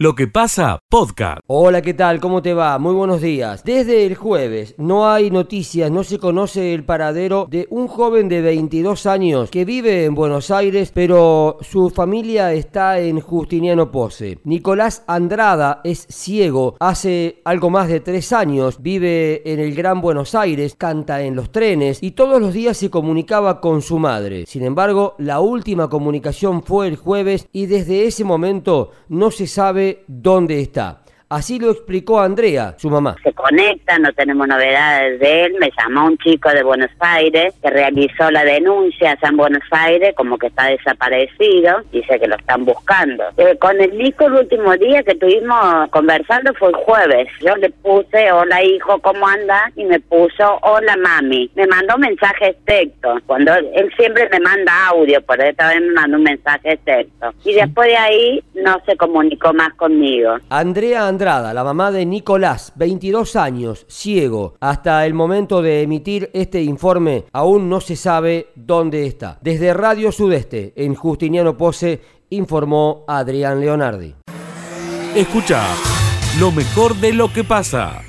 Lo que pasa, podcast. Hola, ¿qué tal? ¿Cómo te va? Muy buenos días. Desde el jueves no hay noticias, no se conoce el paradero de un joven de 22 años que vive en Buenos Aires, pero su familia está en Justiniano Pose. Nicolás Andrada es ciego, hace algo más de tres años, vive en el Gran Buenos Aires, canta en los trenes y todos los días se comunicaba con su madre. Sin embargo, la última comunicación fue el jueves y desde ese momento no se sabe dónde está. Así lo explicó Andrea, su mamá. Se conecta, no tenemos novedades de él. Me llamó un chico de Buenos Aires que realizó la denuncia allá en Buenos Aires como que está desaparecido. Dice que lo están buscando. Eh, con el Nico el último día que estuvimos conversando fue el jueves. Yo le puse, hola hijo, ¿cómo anda? Y me puso, hola mami. Me mandó mensajes texto. Cuando él siempre me manda audio, por esta vez me mandó un mensaje texto. Y después de ahí no se comunicó más conmigo. Andrea La mamá de Nicolás, 22 años, ciego. Hasta el momento de emitir este informe aún no se sabe dónde está. Desde Radio Sudeste, en Justiniano Pose, informó Adrián Leonardi. Escucha lo mejor de lo que pasa.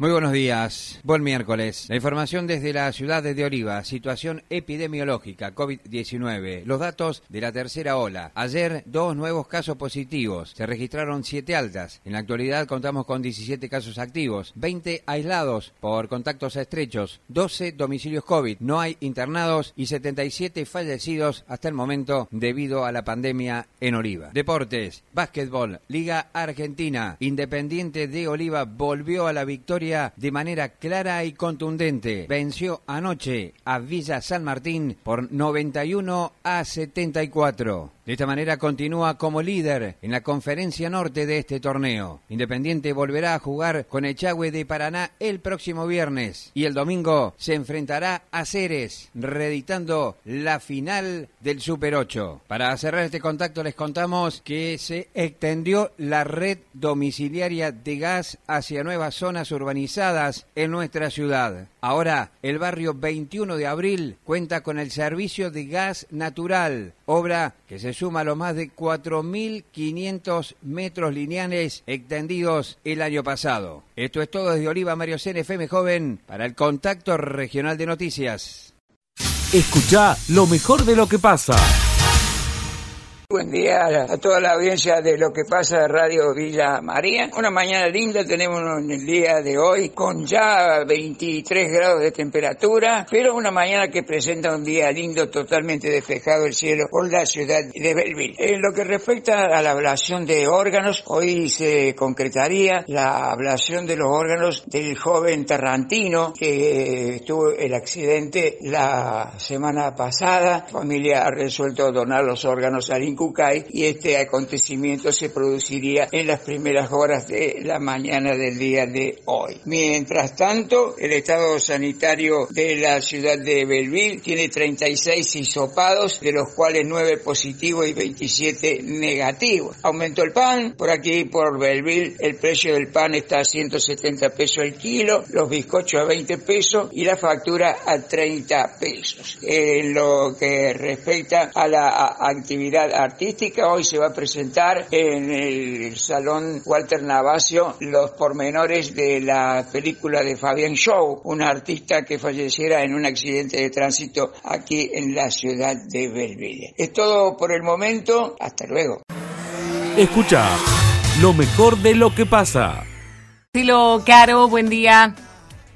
Muy buenos días. Buen miércoles. La información desde la ciudad de Oliva. Situación epidemiológica COVID-19. Los datos de la tercera ola. Ayer, dos nuevos casos positivos. Se registraron siete altas. En la actualidad contamos con 17 casos activos, 20 aislados por contactos estrechos, 12 domicilios COVID. No hay internados y 77 fallecidos hasta el momento debido a la pandemia en Oliva. Deportes. Básquetbol. Liga Argentina. Independiente de Oliva volvió a la victoria de manera clara y contundente. Venció anoche a Villa San Martín por 91 a 74. De esta manera continúa como líder en la conferencia norte de este torneo. Independiente volverá a jugar con Echagüe de Paraná el próximo viernes y el domingo se enfrentará a Ceres, reeditando la final del Super 8. Para cerrar este contacto les contamos que se extendió la red domiciliaria de gas hacia nuevas zonas urbanizadas en nuestra ciudad. Ahora, el barrio 21 de abril cuenta con el servicio de gas natural, obra que se suma los más de 4.500 metros lineales extendidos el año pasado. Esto es todo desde Oliva Mario FM Joven para el Contacto Regional de Noticias. Escucha lo mejor de lo que pasa. Buen día a toda la audiencia de lo que pasa de Radio Villa María. Una mañana linda tenemos en el día de hoy con ya 23 grados de temperatura, pero una mañana que presenta un día lindo totalmente despejado el cielo por la ciudad de Belleville. En lo que respecta a la ablación de órganos, hoy se concretaría la ablación de los órganos del joven Tarrantino que tuvo el accidente la semana pasada. La familia ha resuelto donar los órganos al y este acontecimiento se produciría en las primeras horas de la mañana del día de hoy. Mientras tanto, el estado sanitario de la ciudad de Belleville tiene 36 hisopados, de los cuales 9 positivos y 27 negativos. Aumentó el pan, por aquí por Belleville el precio del pan está a 170 pesos el kilo, los bizcochos a 20 pesos y la factura a 30 pesos. En lo que respecta a la actividad artística. Hoy se va a presentar en el Salón Walter Navacio los pormenores de la película de Fabián Show, un artista que falleciera en un accidente de tránsito aquí en la ciudad de Belville. Es todo por el momento. Hasta luego. Escucha lo mejor de lo que pasa. Estilo Caro, buen día.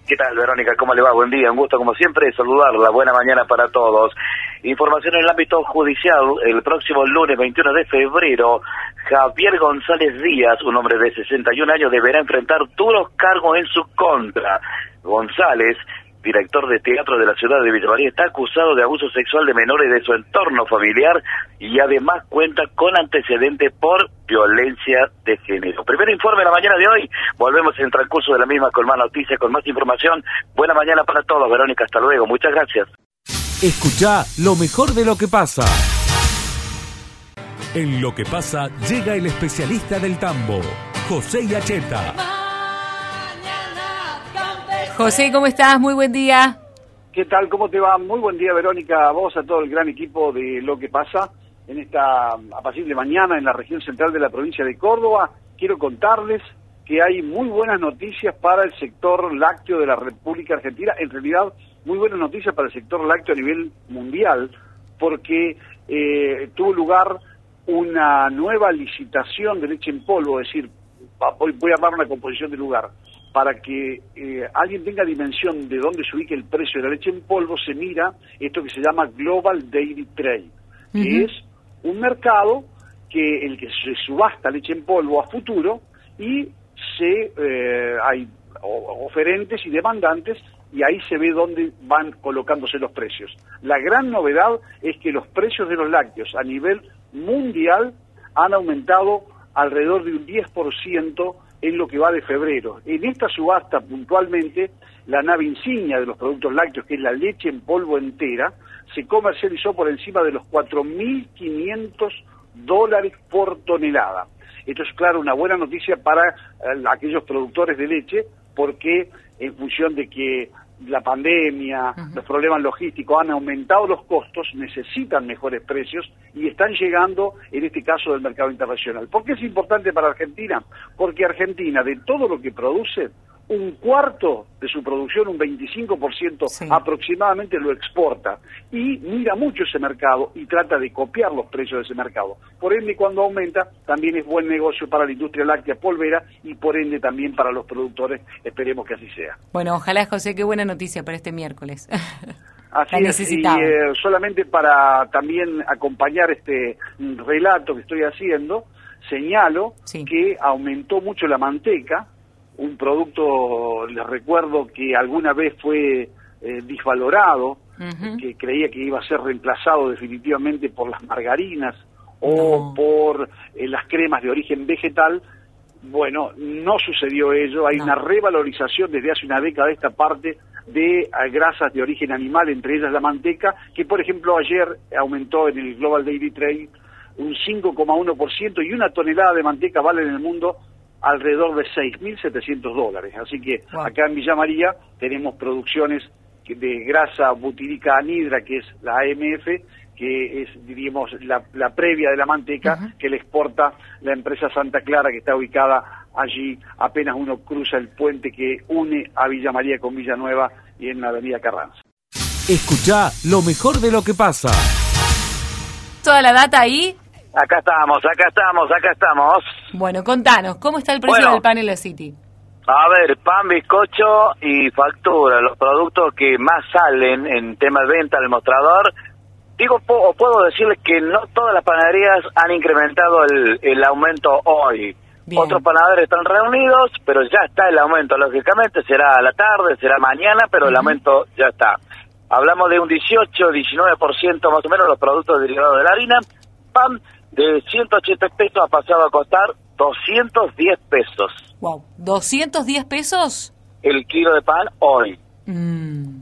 ¿Qué tal, Verónica? ¿Cómo le va? Buen día, un gusto como siempre saludarla. Buena mañana para todos. Información en el ámbito judicial. El próximo lunes 21 de febrero, Javier González Díaz, un hombre de 61 años, deberá enfrentar duros cargos en su contra. González director de teatro de la ciudad de Villa María, está acusado de abuso sexual de menores de su entorno familiar y además cuenta con antecedentes por violencia de género. Primer informe de la mañana de hoy. Volvemos en el transcurso de la misma con más noticias, con más información. Buena mañana para todos, Verónica. Hasta luego. Muchas gracias. Escucha lo mejor de lo que pasa. En lo que pasa llega el especialista del tambo, José Yacheta. José, ¿cómo estás? Muy buen día. ¿Qué tal? ¿Cómo te va? Muy buen día, Verónica, a vos, a todo el gran equipo de Lo que pasa. en esta apacible mañana en la región central de la provincia de Córdoba, quiero contarles que hay muy buenas noticias para el sector lácteo de la República Argentina, en realidad muy buenas noticias para el sector lácteo a nivel mundial, porque eh, tuvo lugar una nueva licitación de leche en polvo, es decir, voy, voy a armar una composición de lugar, para que eh, alguien tenga dimensión de dónde se ubique el precio de la leche en polvo, se mira esto que se llama Global Daily Trade, que es un mercado que el que se subasta leche en polvo a futuro y se eh, hay oferentes y demandantes y ahí se ve dónde van colocándose los precios. La gran novedad es que los precios de los lácteos a nivel mundial han aumentado alrededor de un 10% en lo que va de febrero. En esta subasta puntualmente, la nave insignia de los productos lácteos, que es la leche en polvo entera, se comercializó por encima de los 4.500 dólares por tonelada. Esto es, claro, una buena noticia para eh, aquellos productores de leche, porque en función de que la pandemia, los problemas logísticos han aumentado los costos, necesitan mejores precios y están llegando, en este caso, del mercado internacional. ¿Por qué es importante para Argentina? Porque Argentina, de todo lo que produce, un cuarto de su producción, un 25% aproximadamente lo exporta y mira mucho ese mercado y trata de copiar los precios de ese mercado. Por ende, cuando aumenta, también es buen negocio para la industria láctea polvera y por ende también para los productores. Esperemos que así sea. Bueno, ojalá, José, qué buena noticia para este miércoles. Así es, y eh, solamente para también acompañar este relato que estoy haciendo, señalo que aumentó mucho la manteca, un producto, les recuerdo que alguna vez fue eh, disvalorado, que creía que iba a ser reemplazado definitivamente por las margarinas o por eh, las cremas de origen vegetal. Bueno, no sucedió ello, hay una revalorización desde hace una década de esta parte de eh, grasas de origen animal, entre ellas la manteca, que por ejemplo ayer aumentó en el Global Daily Trade un 5,1% y una tonelada de manteca vale en el mundo alrededor de 6.700 dólares. Así que acá en Villa María tenemos producciones de grasa butírica anhidra, que es la AMF, que es, diríamos, la, previa de la manteca que le exporta la empresa Santa Clara, que está ubicada allí apenas uno cruza el puente que une a Villa María con Villanueva y en la avenida Carranza. Escucha lo mejor de lo que pasa. Toda la data ahí Acá estamos, acá estamos, acá estamos. Bueno, contanos, ¿cómo está el precio del pan en la City? A ver, pan, bizcocho y factura, los productos que más salen en tema de venta al mostrador. Digo, o puedo decirles que no todas las panaderías han incrementado el, aumento hoy. Otros panaderos están reunidos, pero ya está el aumento. Lógicamente será a la tarde, será mañana, pero el aumento ya está. Hablamos de un 18, 19% más o menos los productos derivados de la harina. Pan de 180 pesos ha pasado a costar 210 pesos. Wow, ¿210 pesos? El kilo de pan hoy. Mm.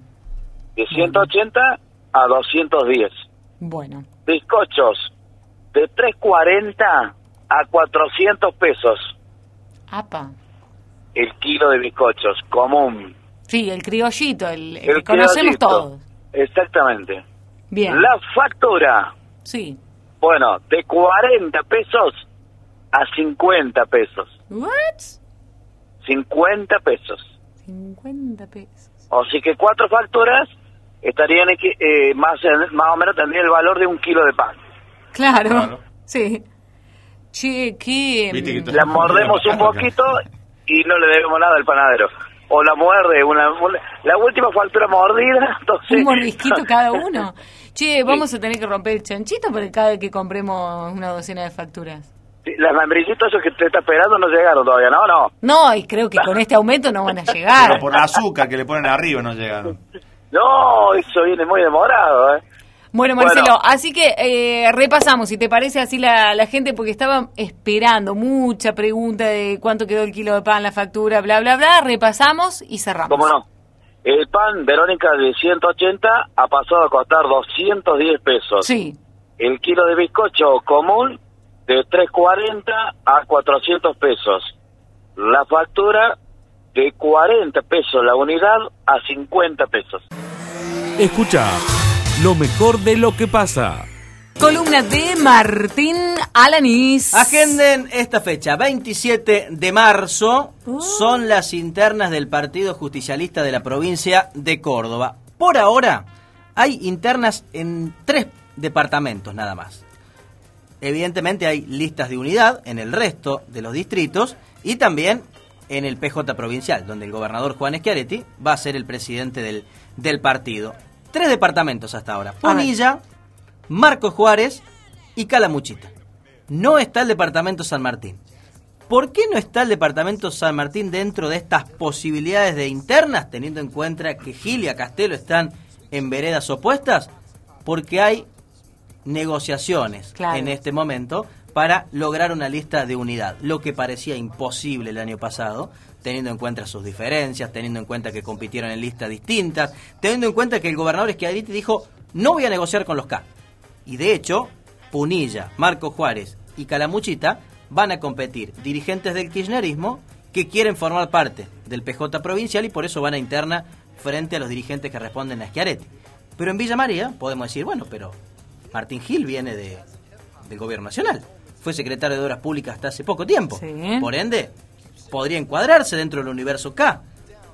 De 180 a 210. Bueno. Bizcochos de 340 a 400 pesos. Apa. El kilo de bizcochos común. Sí, el criollito, el, conocemos todos. Exactamente. Bien. La factura. Sí. Bueno, de 40 pesos a 50 pesos. ¿What? 50 pesos. 50 pesos. O sea que cuatro facturas estarían eh, más, más o menos tendrían el valor de un kilo de pan. Claro, sí. Che, ¿qué? La mordemos un poquito y no le debemos nada al panadero. O la muerde, una, la última factura mordida, entonces... Un mordisquito cada uno. Che, vamos a tener que romper el chanchito para cada vez que compremos una docena de facturas. las membricitos esos que te está esperando no llegaron todavía, ¿no? No, no y creo que con este aumento no van a llegar. Pero por azúcar que le ponen arriba no llegaron. No, eso viene muy demorado, ¿eh? Bueno, Marcelo, así que eh, repasamos, si te parece así la, la gente, porque estaba esperando mucha pregunta de cuánto quedó el kilo de pan, la factura, bla, bla, bla. Repasamos y cerramos. ¿Cómo no? El pan, Verónica, de 180 ha pasado a costar 210 pesos. Sí. El kilo de bizcocho común de 340 a 400 pesos. La factura de 40 pesos la unidad a 50 pesos. Escucha lo mejor de lo que pasa. Columna de Martín Alanís. Agenden esta fecha, 27 de marzo, Oh. son las internas del Partido Justicialista de la provincia de Córdoba. Por ahora, hay internas en tres departamentos nada más. Evidentemente hay listas de unidad en el resto de los distritos y también en el PJ provincial, donde el gobernador Juan Schiaretti va a ser el presidente del, del partido. Tres departamentos hasta ahora. Punilla, Marcos Juárez y Calamuchita. No está el departamento San Martín. ¿Por qué no está el departamento San Martín dentro de estas posibilidades de internas, teniendo en cuenta que Gil y Castelo están en veredas opuestas? Porque hay negociaciones Claro. en este momento para lograr una lista de unidad, lo que parecía imposible el año pasado, teniendo en cuenta sus diferencias, teniendo en cuenta que compitieron en listas distintas, teniendo en cuenta que el gobernador Schiaretti dijo, no voy a negociar con los K. Y de hecho, Punilla, Marco Juárez y Calamuchita van a competir dirigentes del kirchnerismo que quieren formar parte del PJ provincial y por eso van a interna frente a los dirigentes que responden a Schiaretti. Pero en Villa María podemos decir, bueno, pero Martín Gil viene de, del gobierno nacional. Fue secretario de Obras Públicas hasta hace poco tiempo. Sí. Por ende, podría encuadrarse dentro del universo K.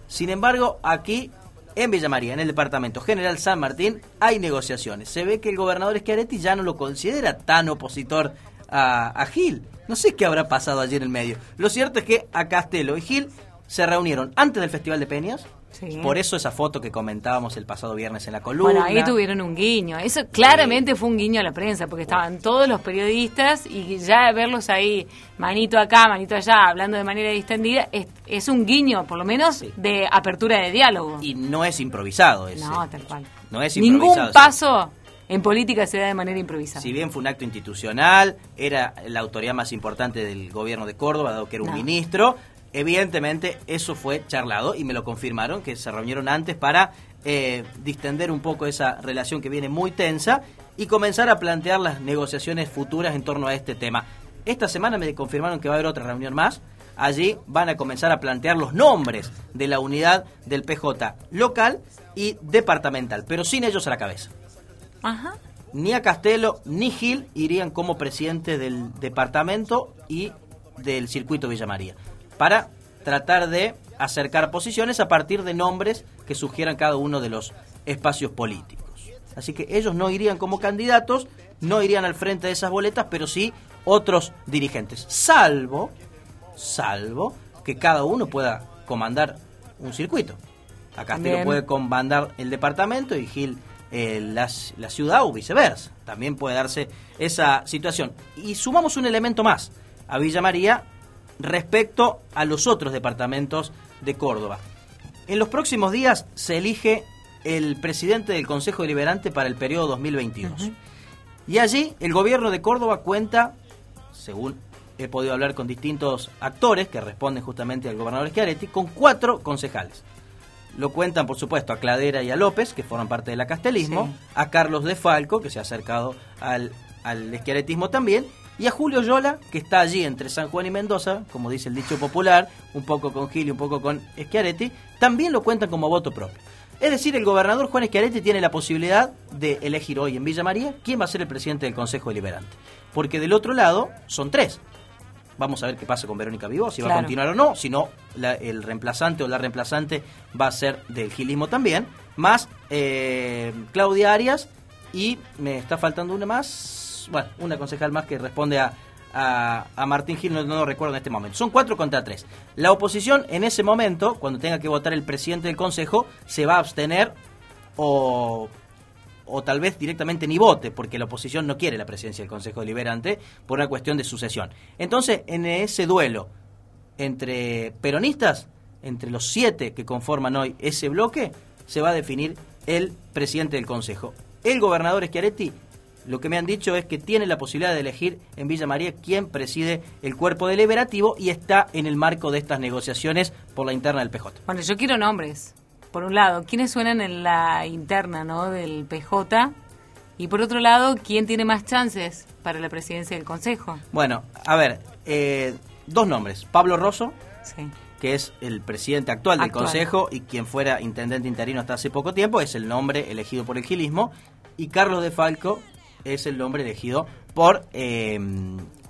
Sin embargo, aquí en Villa María, en el departamento general San Martín, hay negociaciones. Se ve que el gobernador Schiaretti ya no lo considera tan opositor a, a Gil. No sé qué habrá pasado allí en el medio. Lo cierto es que a Castelo y Gil se reunieron antes del Festival de Peñas. Sí. Por eso esa foto que comentábamos el pasado viernes en la columna. Bueno, ahí tuvieron un guiño. Eso claramente fue un guiño a la prensa, porque estaban todos los periodistas y ya verlos ahí, manito acá, manito allá, hablando de manera distendida, es, es un guiño, por lo menos, de apertura de diálogo. Y no es improvisado ese. No, tal cual. No es Ningún improvisado. paso en política se da de manera improvisada. Si bien fue un acto institucional, era la autoridad más importante del gobierno de Córdoba, dado que era un No. ministro, evidentemente eso fue charlado y me lo confirmaron, que se reunieron antes para eh, distender un poco esa relación que viene muy tensa y comenzar a plantear las negociaciones futuras en torno a este tema. Esta semana me confirmaron que va a haber otra reunión más. Allí van a comenzar a plantear los nombres de la unidad del PJ local y departamental, pero sin ellos a la cabeza Ajá. ni a Castelo ni Gil irían como presidente del departamento y del circuito Villa María para tratar de acercar posiciones a partir de nombres que sugieran cada uno de los espacios políticos. Así que ellos no irían como candidatos, no irían al frente de esas boletas, pero sí otros dirigentes, salvo, salvo que cada uno pueda comandar un circuito. A Castelo puede comandar el departamento y Gil eh, la, la ciudad o viceversa. También puede darse esa situación. Y sumamos un elemento más a Villa María respecto a los otros departamentos de Córdoba. En los próximos días se elige el presidente del Consejo Deliberante para el periodo 2022. Y allí el gobierno de Córdoba cuenta, según he podido hablar con distintos actores que responden justamente al gobernador Schiaretti, con cuatro concejales. Lo cuentan, por supuesto, a Cladera y a López, que forman parte del acastelismo, Sí. a Carlos de Falco, que se ha acercado al, al esquiaretismo también, y a Julio Yola, que está allí entre San Juan y Mendoza, como dice el dicho popular, un poco con Gil y un poco con Schiaretti, también lo cuentan como voto propio. Es decir, el gobernador Juan Schiaretti tiene la posibilidad de elegir hoy en Villa María quién va a ser el presidente del Consejo Deliberante. Porque del otro lado son tres. Vamos a ver qué pasa con Verónica Vivo, si va a continuar o no, si no, la- el reemplazante o la reemplazante va a ser del gilismo también, más eh, Claudia Arias y me está faltando una más, bueno, una concejal más que responde a, a, a Martín Gil, no, no lo recuerdo en este momento. Son cuatro contra tres. La oposición en ese momento, cuando tenga que votar el presidente del consejo, se va a abstener o o tal vez directamente ni vote, porque la oposición no quiere la presidencia del Consejo Deliberante por una cuestión de sucesión. Entonces, en ese duelo entre peronistas, entre los siete que conforman hoy ese bloque, se va a definir el presidente del Consejo. El gobernador Schiaretti, lo que me han dicho es que tiene la posibilidad de elegir en Villa María quién preside el cuerpo deliberativo y está en el marco de estas negociaciones por la interna del PJ. Bueno, yo quiero nombres. Por un lado, ¿quiénes suenan en la interna ¿no? del PJ? Y por otro lado, ¿quién tiene más chances para la presidencia del Consejo? Bueno, a ver, eh, dos nombres. Pablo Rosso, Sí. que es el presidente actual del. Consejo y quien fuera intendente interino hasta hace poco tiempo, es el nombre elegido por el gilismo. Y Carlos de Falco, es el nombre elegido por eh,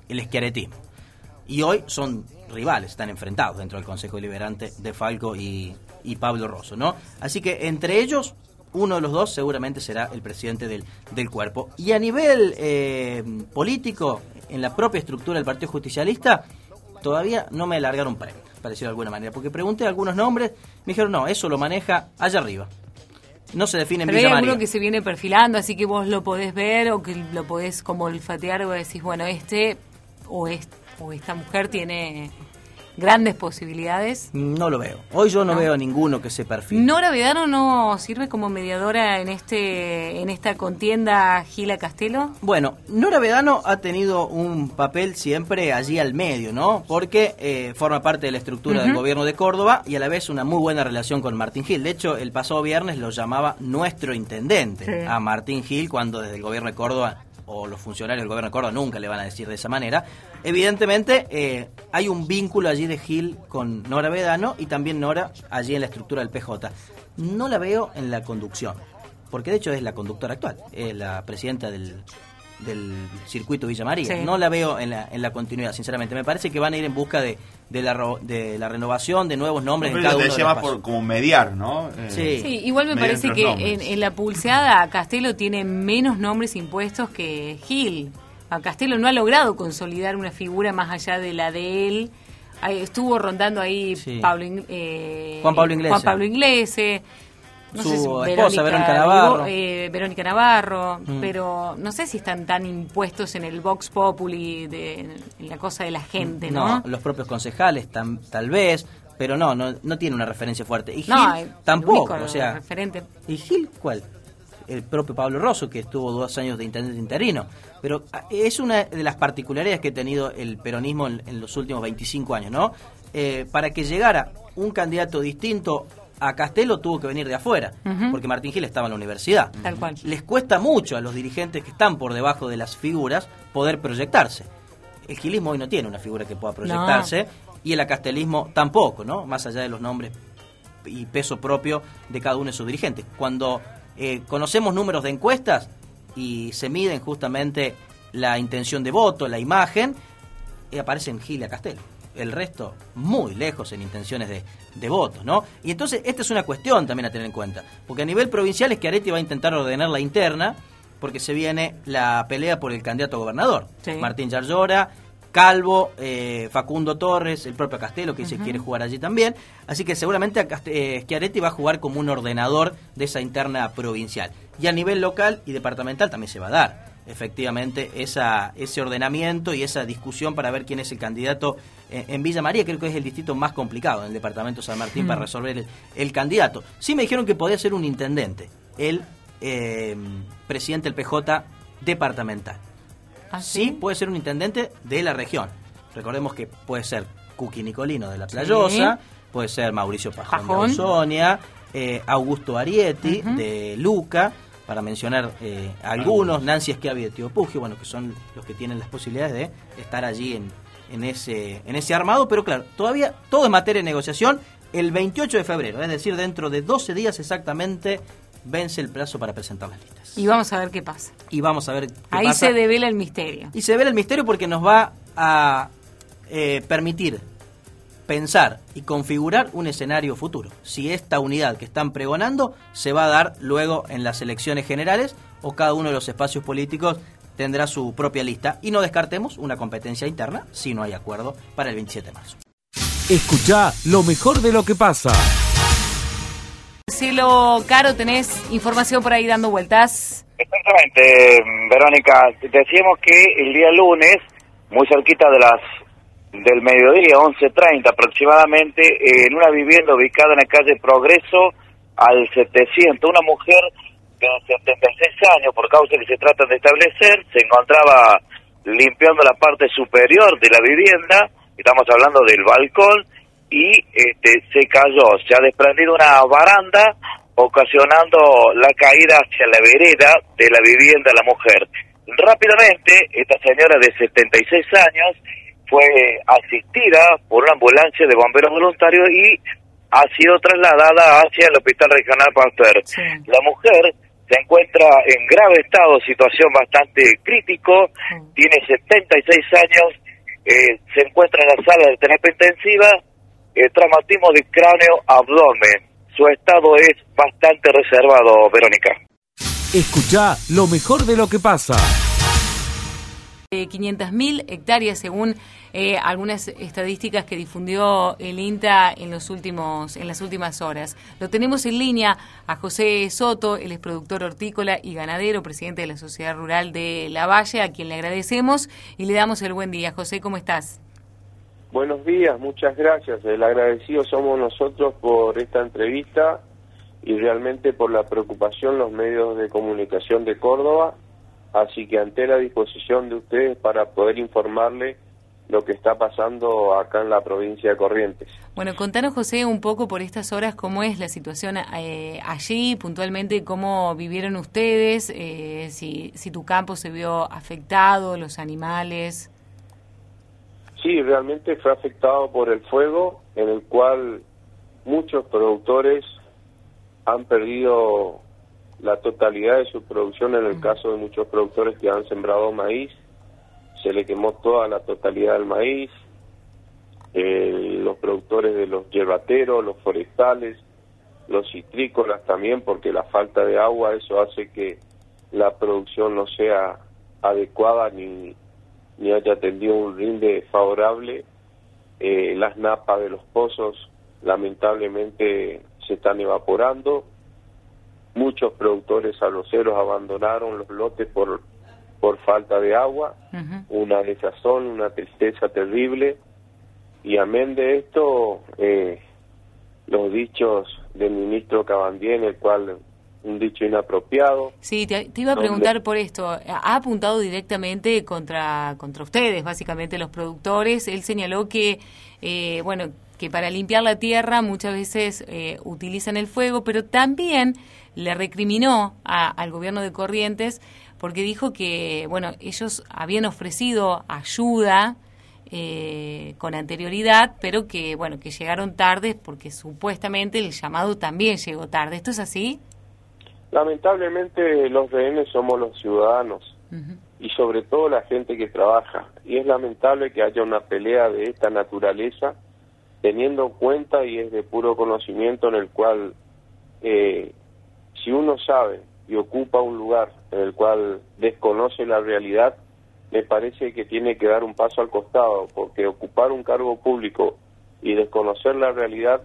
el esquiaretismo. Y hoy son rivales, están enfrentados dentro del Consejo Deliberante de Falco y, Pablo Rosso, ¿no? Así que entre ellos, uno de los dos seguramente será el presidente del, del cuerpo. Y a nivel eh, político, en la propia estructura del Partido Justicialista, todavía no me alargaron premio, para decirlo de alguna manera, porque pregunté algunos nombres, me dijeron, no, eso lo maneja allá arriba. No se define en Pero hay Villa alguno María. que se viene perfilando, así que vos lo podés ver o que lo podés como olfatear o decís, bueno, este o, es- o esta mujer tiene grandes posibilidades. No lo veo. Hoy yo no, No. veo ninguno que se perfile. ¿Nora Vedano no sirve como mediadora en este en esta contienda Gila Castelo? Bueno, Nora Vedano ha tenido un papel siempre allí al medio, ¿no? Porque eh, forma parte de la estructura del gobierno de Córdoba y a la vez una muy buena relación con Martín Gil. De hecho, el pasado viernes lo llamaba nuestro intendente Sí. a Martín Gil cuando desde el gobierno de Córdoba o los funcionarios del gobierno de Córdoba nunca le van a decir de esa manera. Evidentemente eh, hay un vínculo allí de Gil con Nora Vedano y también Nora allí en la estructura del PJ. No la veo en la conducción, porque de hecho es la conductora actual, es la presidenta del, del circuito Villa María. Sí. No la veo en la, en la continuidad, sinceramente. Me parece que van a ir en busca de, de, la, ro- de la renovación, de nuevos nombres Pero en cada uno de los por como mediar, ¿no? Eh, Sí. Sí, igual me parece que en, en la pulseada Castelo tiene menos nombres impuestos que Gil. A Castelo no ha logrado consolidar una figura más allá de la de él. Ahí estuvo rondando ahí Sí. Pablo, eh, Juan Pablo Inglese. Juan Pablo Inglese. Su esposa, Verónica Navarro. eh, Verónica Navarro, Mm. pero no sé si están tan impuestos en el Vox Populi, de, en la cosa de la gente, ¿no? los propios concejales tam- tal vez, pero no, no, no tiene una referencia fuerte. Y Gil No, el tampoco, o sea, referente. ¿y Gil cuál? El propio Pablo Rosso, que estuvo dos años de intendente interino. Pero ah, es una de las particularidades que ha tenido el peronismo en, en los últimos 25 años, ¿no? Eh, para que llegara un candidato distinto a Castelo tuvo que venir de afuera, porque Martín Gil estaba en la universidad. Tal cual. Les cuesta mucho a los dirigentes que están por debajo de las figuras poder proyectarse. El gilismo hoy no tiene una figura que pueda proyectarse y el acastelismo tampoco, ¿no? Más allá de los nombres y peso propio de cada uno de sus dirigentes. Cuando eh, conocemos números de encuestas y se miden justamente la intención de voto, la imagen, eh, aparecen Gil y a Castelo. El resto muy lejos en intenciones de, de votos, ¿no? Y entonces esta es una cuestión también a tener en cuenta, porque a nivel provincial es que Areti va a intentar ordenar la interna, porque se viene la pelea por el candidato a gobernador. Sí. Martín Yarlora, Calvo, eh, Facundo Torres, el propio Castelo que dice Ujú. quiere jugar allí también. Así que seguramente eh, Schiaretti va a jugar como un ordenador de esa interna provincial. Y a nivel local y departamental también se va a dar efectivamente esa, ese ordenamiento y esa discusión para ver quién es el candidato en, Villa María. Creo que es el distrito más complicado en el departamento de San Martín Mm. para resolver el, el candidato. Sí me dijeron que podía ser un intendente, el eh, presidente del PJ departamental. ¿Ah, Sí, puede ser un intendente de la región. Recordemos que puede ser Cuqui Nicolino de La Playosa, puede ser Mauricio Pajón, Pajón. de Ausonia, eh, Augusto Arietti Ujú. de Luca, para mencionar eh, algunos, Nancy Schiavi de bueno, que son los que tienen las posibilidades de estar allí en, en, ese, en ese armado, pero claro, todavía todo es materia de negociación. El 28 de febrero, es decir, dentro de 12 días exactamente, vence el plazo para presentar las listas. Y vamos a ver qué pasa. Y vamos a ver qué Ahí pasa. se devela el misterio. Y se ve el misterio porque nos va a eh, permitir pensar y configurar un escenario futuro. Si esta unidad que están pregonando se va a dar luego en las elecciones generales o cada uno de los espacios políticos tendrá su propia lista. Y no descartemos una competencia interna si no hay acuerdo para el 27 de marzo. Escucha lo mejor de lo que pasa. Cielo Caro, tenés información por ahí dando vueltas. Exactamente, Verónica. Decíamos que el día lunes, muy cerquita de las del mediodía, 11.30 aproximadamente, en una vivienda ubicada en la calle Progreso al 700, una mujer de 76 años, por causa que se trata de establecer, se encontraba limpiando la parte superior de la vivienda, estamos hablando del balcón, y este, se cayó, se ha desprendido una baranda, ocasionando la caída hacia la vereda de la vivienda de la mujer. Rápidamente, esta señora de 76 años fue asistida por una ambulancia de bomberos voluntarios y ha sido trasladada hacia el Hospital Regional Pasteur. Sí. La mujer se encuentra en grave estado, situación bastante crítico, tiene 76 años, eh, se encuentra en la sala de terapia intensiva, eh, traumatismo de cráneo abdomen. Su estado es bastante reservado, Verónica. Escucha lo mejor de lo que pasa. 500.000 hectáreas según eh, algunas estadísticas que difundió el INTA en los últimos en las últimas horas. Lo tenemos en línea a José Soto, él es productor hortícola y ganadero, presidente de la Sociedad Rural de La Valle, a quien le agradecemos y le damos el buen día. José, ¿cómo estás? Buenos días, muchas gracias. El agradecido somos nosotros por esta entrevista y realmente por la preocupación los medios de comunicación de Córdoba Así que ante la disposición de ustedes para poder informarle lo que está pasando acá en la provincia de Corrientes. Bueno, contanos, José, un poco por estas horas cómo es la situación eh, allí, puntualmente cómo vivieron ustedes, eh, si, si tu campo se vio afectado, los animales. Sí, realmente fue afectado por el fuego, en el cual muchos productores han perdido la totalidad de su producción en el caso de muchos productores que han sembrado maíz, se le quemó toda la totalidad del maíz, eh, los productores de los yerbateros, los forestales, los citrícolas también, porque la falta de agua eso hace que la producción no sea adecuada ni, ni haya tenido un rinde favorable. Eh, las napas de los pozos lamentablemente se están evaporando Muchos productores arroceros abandonaron los lotes por, por falta de agua, una desazón, una tristeza terrible. Y amén de esto, eh, los dichos del ministro Cabandien, el cual un dicho inapropiado. Sí, te, iba a preguntar por esto. Ha apuntado directamente contra, contra ustedes, básicamente los productores. Él señaló que, eh, bueno, que para limpiar la tierra muchas veces eh, utilizan el fuego, pero también le recriminó al gobierno de Corrientes porque dijo que, bueno, ellos habían ofrecido ayuda eh, con anterioridad, pero que, bueno, que llegaron tarde porque supuestamente el llamado también llegó tarde. ¿Esto es así? Lamentablemente los rehenes somos los ciudadanos y sobre todo la gente que trabaja. Y es lamentable que haya una pelea de esta naturaleza teniendo en cuenta y es de puro conocimiento en el cual eh, si uno sabe y ocupa un lugar en el cual desconoce la realidad, me parece que tiene que dar un paso al costado, porque ocupar un cargo público y desconocer la realidad,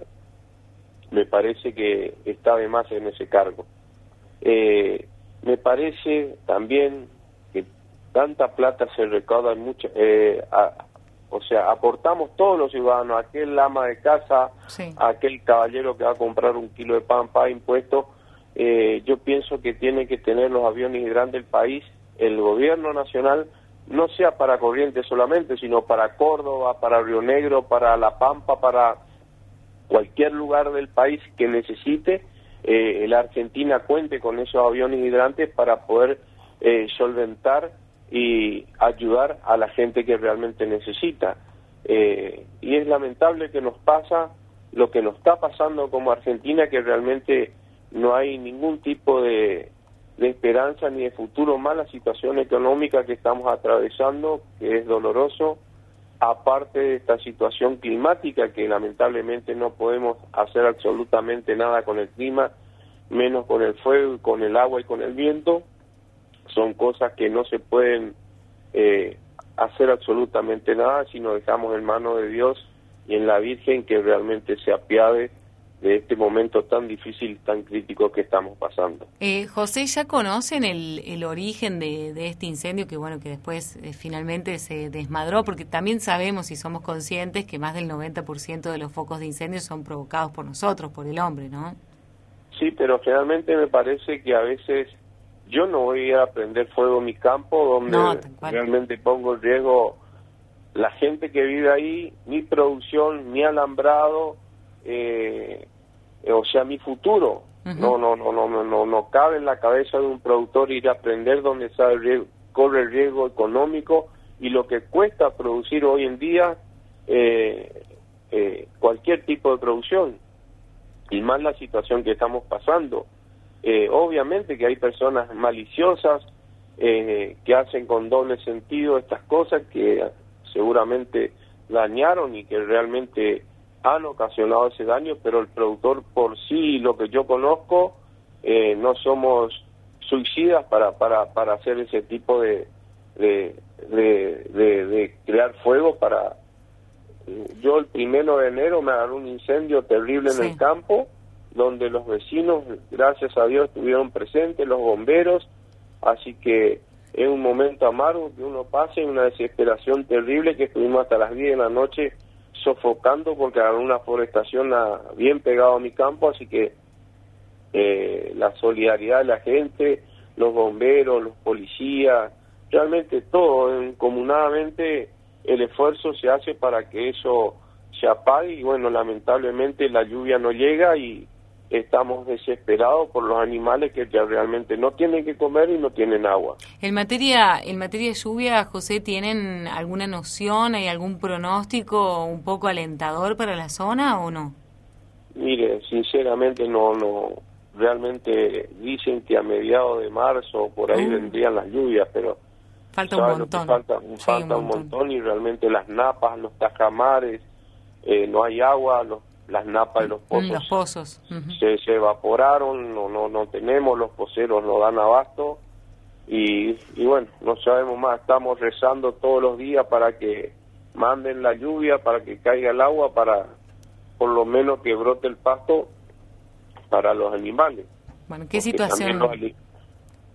me parece que está de más en ese cargo. Eh, me parece también que tanta plata se recauda en mucha, eh, o sea, aportamos todos los ciudadanos, aquel ama de casa, aquel caballero que va a comprar un kilo de pan, para impuestos, eh, yo pienso que tiene que tener los aviones grandes del país, el gobierno nacional, no sea para Corrientes solamente, sino para Córdoba, para Río Negro, para La Pampa, para cualquier lugar del país que necesite, eh, la Argentina cuente con esos aviones hidrantes para poder eh, solventar y ayudar a la gente que realmente necesita. Eh, y es lamentable que nos pasa lo que nos está pasando como Argentina, que realmente no hay ningún tipo de, esperanza ni de futuro más. La situación económica que estamos atravesando, que es doloroso, aparte de esta situación climática que lamentablemente no podemos hacer absolutamente nada con el clima, menos con el fuego, con el agua y con el viento, son cosas que no se pueden eh, hacer absolutamente nada si nos dejamos en manos de Dios y en la Virgen que realmente se apiade de este momento tan difícil, tan crítico que estamos pasando. Eh, José, ¿ya conocen el, el origen de, de, este incendio que, bueno, que después eh, finalmente se desmadró? Porque también sabemos y somos conscientes que más del 90% de los focos de incendio son provocados por nosotros, por el hombre, ¿no? Sí, pero generalmente me parece que a veces yo no voy a prender fuego en mi campo donde realmente pongo en riesgo la gente que vive ahí, mi producción, mi alambrado, eh, o sea, mi futuro. No, no, no, no, no, no, no cabe en la cabeza de un productor ir a aprender donde sabe corre el riesgo económico y lo que cuesta producir hoy en día eh, eh, cualquier tipo de producción y más la situación que estamos pasando. Eh, obviamente que hay personas maliciosas eh, que hacen con doble sentido estas cosas que seguramente dañaron y que realmente han ocasionado ese daño, pero el productor por sí, lo que yo conozco, eh, no somos suicidas para, para, para hacer ese tipo de, de, de, crear fuego para... Yo el primero de enero me agarró un incendio terrible en el campo, donde los vecinos, gracias a Dios, estuvieron presentes, los bomberos, así que es un momento amargo que uno pasa y una desesperación terrible que estuvimos hasta las 10 de la noche sofocando porque había una forestación bien pegado a mi campo, así que eh, la solidaridad de la gente, los bomberos, los policías, realmente todo, comunadamente el esfuerzo se hace para que eso se apague y bueno, lamentablemente la lluvia no llega y estamos desesperados por los animales que ya realmente no tienen que comer y no tienen agua. En materia, en materia de lluvia, José, ¿tienen alguna noción, hay algún pronóstico un poco alentador para la zona o no? Mire, sinceramente no, no, realmente dicen que a mediados de marzo por ahí mm. vendrían las lluvias, pero falta un montón. Falta, falta un, montón. y realmente las napas, los tajamares, eh, no hay agua, los las napas de los pozos, los pozos. se, se, evaporaron, no, no, no tenemos, los poceros no dan abasto y, y bueno, no sabemos más, estamos rezando todos los días para que manden la lluvia, para que caiga el agua, para por lo menos que brote el pasto para los animales. Bueno, qué situación...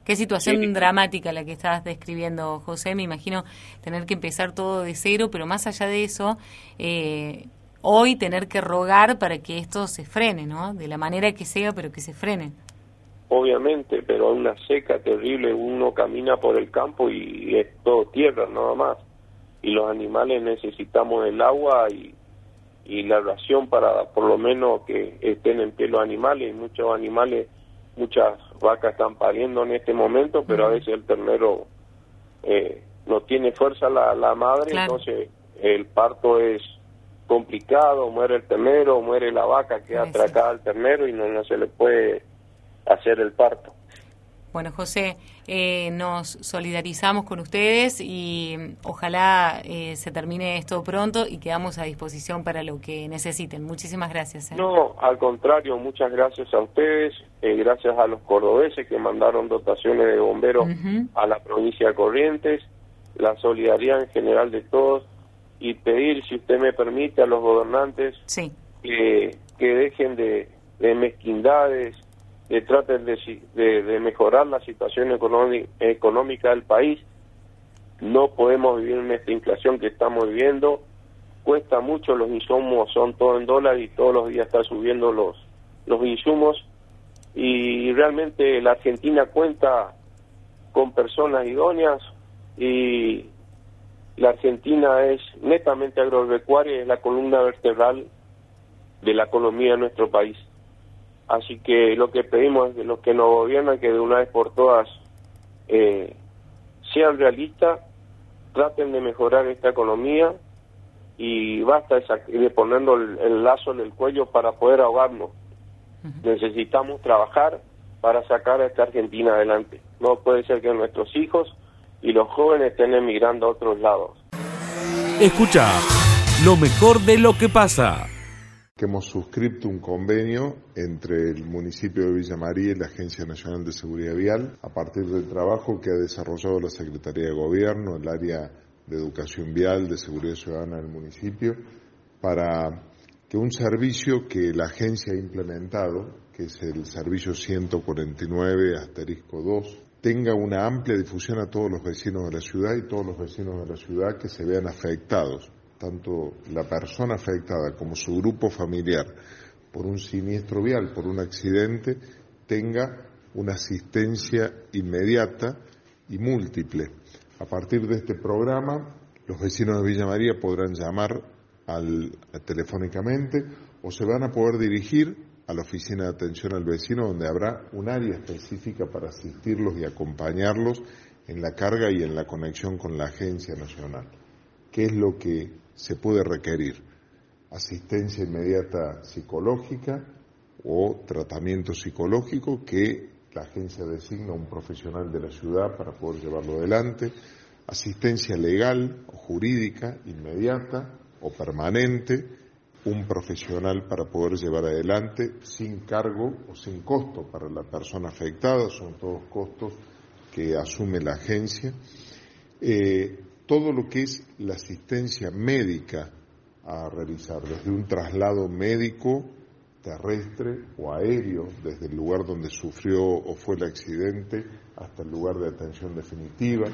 Qué situación dramática la que estás describiendo, José. Me imagino tener que empezar todo de cero, pero más allá de eso, eh, hoy tener que rogar para que esto se frene, ¿no? De la manera que sea, pero que se frene. Obviamente, pero una seca terrible, uno camina por el campo y es todo tierra nada más. Y los animales necesitamos el agua y, y la ración para por lo menos que estén en pie los animales. Muchos animales, muchas vacas están pariendo en este momento, pero a veces el ternero eh, no tiene fuerza la, la madre, entonces el parto es complicado, muere el ternero, muere la vaca, queda atracada al ternero y no, no se le puede hacer el parto. Bueno, José, eh, nos solidarizamos con ustedes y ojalá eh, se termine esto pronto y quedamos a disposición para lo que necesiten. Muchísimas gracias. ¿eh? No, al contrario, muchas gracias a ustedes, gracias a los cordobeses que mandaron dotaciones de bomberos a la provincia de Corrientes, la solidaridad en general de todos y pedir, si usted me permite, a los gobernantes que, que dejen de, mezquindades, que traten de, de, mejorar la situación económica del país. No podemos vivir en esta inflación que estamos viviendo. Cuesta mucho, los insumos son todo en dólares y todos los días están subiendo los, los insumos. Y realmente la Argentina cuenta con personas idóneas y la Argentina es netamente agropecuaria y es la columna vertebral de la economía de nuestro país. Así que lo que pedimos es de los que nos gobiernan que de una vez por todas eh, sean realistas, traten de mejorar esta economía y basta de, ponernos el, lazo en el cuello para poder ahogarnos. Necesitamos trabajar para sacar a esta Argentina adelante. No puede ser que nuestros hijos y los jóvenes estén emigrando a otros lados. Escucha lo mejor de lo que pasa. Que hemos suscrito un convenio entre el municipio de Villa María y la Agencia Nacional de Seguridad Vial a partir del trabajo que ha desarrollado la Secretaría de Gobierno, el área de educación vial, de seguridad ciudadana del municipio, para que un servicio que la agencia ha implementado, que es el servicio 149 asterisco 2 tenga una amplia difusión a todos los vecinos de la ciudad y todos los vecinos de la ciudad que se vean afectados, tanto la persona afectada como su grupo familiar por un siniestro vial, por un accidente, tenga una asistencia inmediata y múltiple. A partir de este programa, los vecinos de Villa María podrán llamar al, telefónicamente o se van a poder dirigir a la oficina de atención al vecino, donde habrá un área específica para asistirlos y acompañarlos en la carga y en la conexión con la agencia nacional. ¿Qué es lo que se puede requerir? Asistencia inmediata psicológica o tratamiento psicológico que la agencia designa un profesional de la ciudad para poder llevarlo adelante, asistencia legal o jurídica inmediata o permanente, un profesional para poder llevar adelante sin cargo o sin costo para la persona afectada, son todos costos que asume la agencia. Eh, todo lo que es la asistencia médica a realizar, desde un traslado médico terrestre o aéreo, desde el lugar donde sufrió o fue el accidente hasta el lugar de atención definitiva,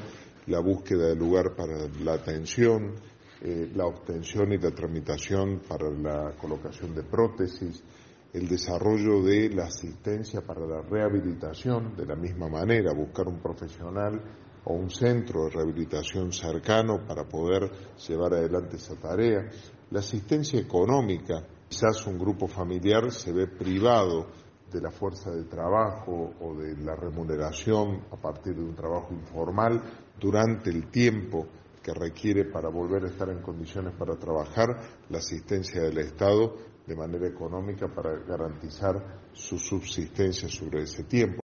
la búsqueda del lugar para la atención, eh, la obtención y la tramitación para la colocación de prótesis, el desarrollo de la asistencia para la rehabilitación de la misma manera, buscar un profesional o un centro de rehabilitación cercano para poder llevar adelante esa tarea, la asistencia económica, quizás un grupo familiar se ve privado de la fuerza de trabajo o de la remuneración a partir de un trabajo informal durante el tiempo que requiere para volver a estar en condiciones para trabajar la asistencia del Estado de manera económica para garantizar su subsistencia sobre ese tiempo.